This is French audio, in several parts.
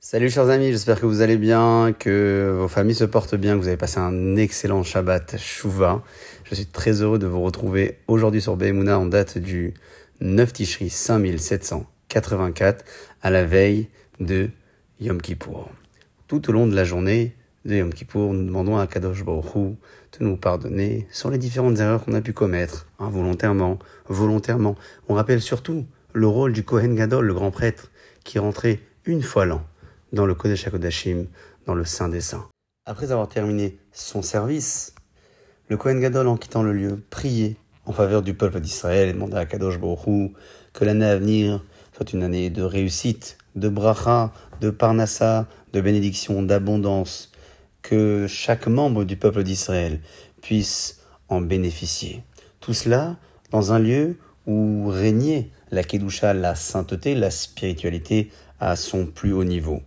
Salut chers amis, j'espère que vous allez bien, que vos familles se portent bien, que vous avez passé un excellent Shabbat Shuvah. Je suis très heureux de vous retrouver aujourd'hui sur Behemuna en date du 9 Tishri 5784 à la veille de Yom Kippour. Tout au long de la journée de Yom Kippour, nous demandons à Kadosh Baruch de nous pardonner sur les différentes erreurs qu'on a pu commettre, involontairement, volontairement. On rappelle surtout le rôle du Kohen Gadol, le grand prêtre, qui rentrait une fois l'an dans le Kodesh HaKodashim, dans le Saint des Saints. Après avoir terminé son service, le Kohen Gadol, en quittant le lieu, priait en faveur du peuple d'Israël et demanda à Kadosh Baruch que l'année à venir soit une année de réussite, de bracha, de parnassa, de bénédiction, d'abondance, que chaque membre du peuple d'Israël puisse en bénéficier. Tout cela dans un lieu où régnait la Kedusha, la sainteté, la spiritualité à son plus haut niveau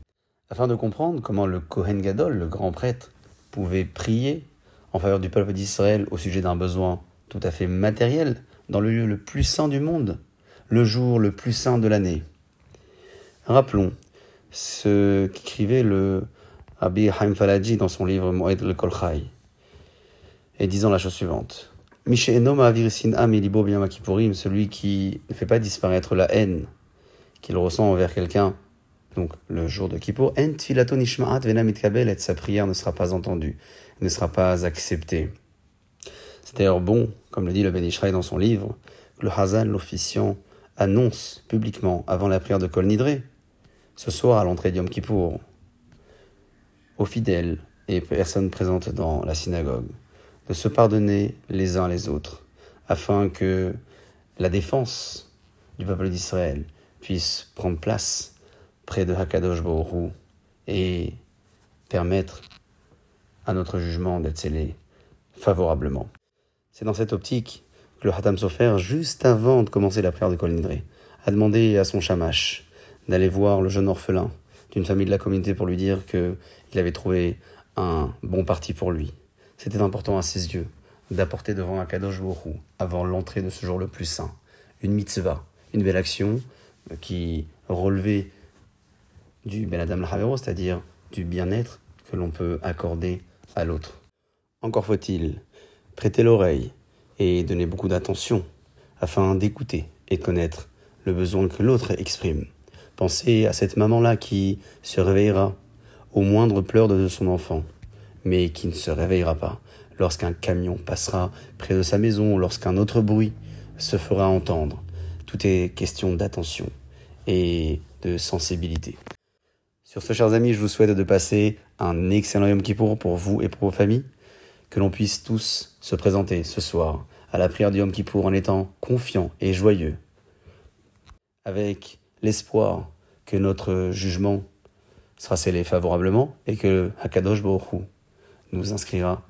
afin de comprendre comment le Kohen Gadol, le grand prêtre, pouvait prier en faveur du peuple d'Israël au sujet d'un besoin tout à fait matériel dans le lieu le plus saint du monde, le jour le plus saint de l'année. Rappelons ce qu'écrivait le Rabbi Haim Falaji dans son livre Moed le Kolchai, et disant la chose suivante. Celui qui ne fait pas disparaître la haine qu'il ressent envers quelqu'un donc le jour de Kippour, en tfilato nishma'at vena et sa prière ne sera pas entendue, ne sera pas acceptée. C'est d'ailleurs bon, comme le dit le Ben Ishraï dans son livre, que le Hazan, l'officiant, annonce publiquement, avant la prière de Kol Nidré, ce soir à l'entrée d'Yom Kippour, aux fidèles et personnes présentes dans la synagogue, de se pardonner les uns les autres, afin que la défense du peuple d'Israël puisse prendre place près de Hakadosh Borou et permettre à notre jugement d'être scellé favorablement. C'est dans cette optique que le Hatam Sofer, juste avant de commencer la prière de Kol a demandé à son shamash d'aller voir le jeune orphelin d'une famille de la communauté pour lui dire qu'il avait trouvé un bon parti pour lui. C'était important à ses yeux d'apporter devant Akadosh Borou avant l'entrée de ce jour le plus saint une mitzvah, une belle action qui relevait du Ben Adam c'est-à-dire du bien-être que l'on peut accorder à l'autre. Encore faut-il prêter l'oreille et donner beaucoup d'attention afin d'écouter et connaître le besoin que l'autre exprime. Pensez à cette maman-là qui se réveillera au moindre pleur de son enfant, mais qui ne se réveillera pas lorsqu'un camion passera près de sa maison lorsqu'un autre bruit se fera entendre. Tout est question d'attention et de sensibilité. Sur ce, chers amis, je vous souhaite de passer un excellent Yom Kippour pour vous et pour vos familles. Que l'on puisse tous se présenter ce soir à la prière du Yom Kippour en étant confiants et joyeux, avec l'espoir que notre jugement sera scellé favorablement et que Hakadosh Baruch nous inscrira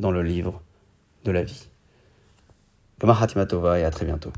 dans le livre de la vie. Gama Hatimatova et à très bientôt.